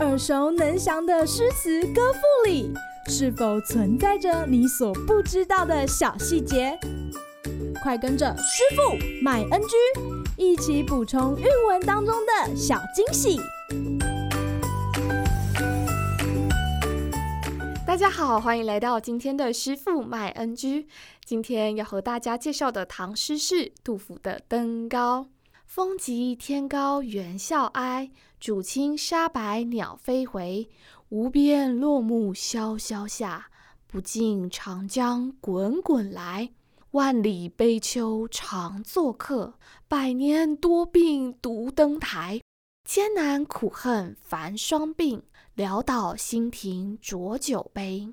耳熟能详的诗词歌赋里，是否存在着你所不知道的小细节？快跟着师傅麦恩居一起补充韵文当中的小惊喜！大家好，欢迎来到今天的师傅麦恩居。今天要和大家介绍的唐诗是杜甫的《登高》。风急天高猿啸哀，渚清沙白鸟飞回。无边落木萧萧下，不尽长江滚滚来。万里悲秋常作客，百年多病独登台。艰难苦恨繁霜鬓，潦倒新停浊酒杯。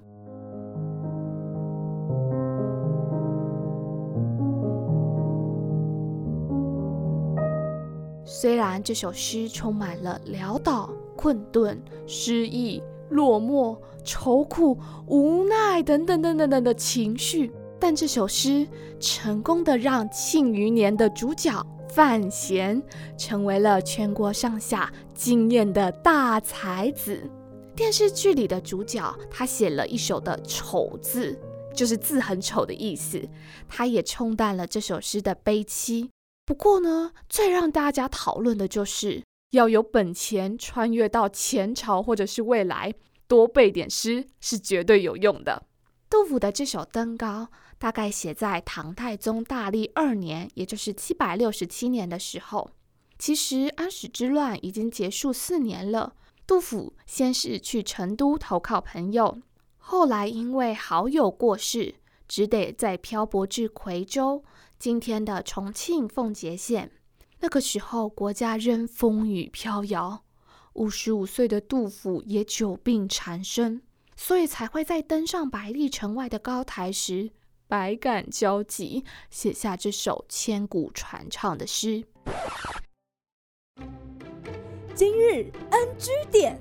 虽然这首诗充满了潦倒、困顿、失意、落寞、愁苦、无奈等等等等等的情绪。但这首诗成功的让《庆余年》的主角范闲成为了全国上下惊艳的大才子。电视剧里的主角，他写了一首的“丑”字，就是字很丑的意思。他也冲淡了这首诗的悲戚。不过呢，最让大家讨论的就是要有本钱穿越到前朝或者是未来，多背点诗是绝对有用的。杜甫的这首《登高》。大概写在唐太宗大历二年，也就是七百六十七年的时候。其实安史之乱已经结束四年了。杜甫先是去成都投靠朋友，后来因为好友过世，只得再漂泊至夔州（今天的重庆奉节县）。那个时候国家仍风雨飘摇，五十五岁的杜甫也久病缠身，所以才会在登上百里城外的高台时。百感交集，写下这首千古传唱的诗。今日 NG 点，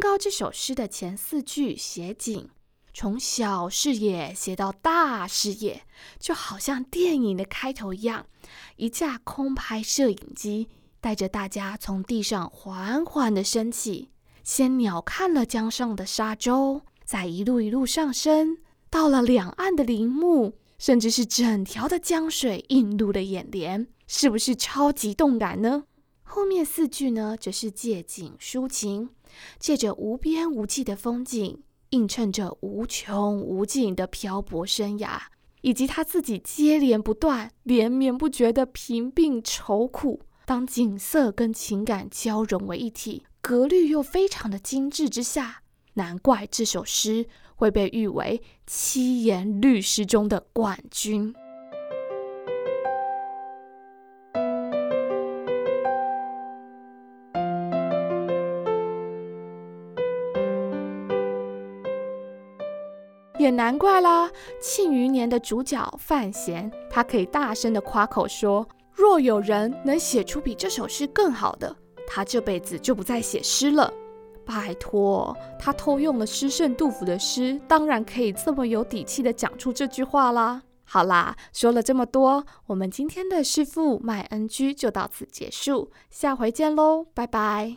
高这首诗的前四句写景，从小视野写到大视野，就好像电影的开头一样，一架空拍摄影机带着大家从地上缓缓的升起，先鸟瞰了江上的沙洲。再一路一路上升，到了两岸的林木，甚至是整条的江水映入了眼帘，是不是超级动感呢？后面四句呢，则是借景抒情，借着无边无际的风景，映衬着无穷无尽的漂泊生涯，以及他自己接连不断、连绵不绝的贫病愁苦。当景色跟情感交融为一体，格律又非常的精致之下。难怪这首诗会被誉为七言律诗中的冠军。也难怪啦，《庆余年》的主角范闲，他可以大声的夸口说：“若有人能写出比这首诗更好的，他这辈子就不再写诗了。”拜托，他偷用了诗圣杜甫的诗，当然可以这么有底气的讲出这句话啦。好啦，说了这么多，我们今天的师傅麦恩居就到此结束，下回见喽，拜拜。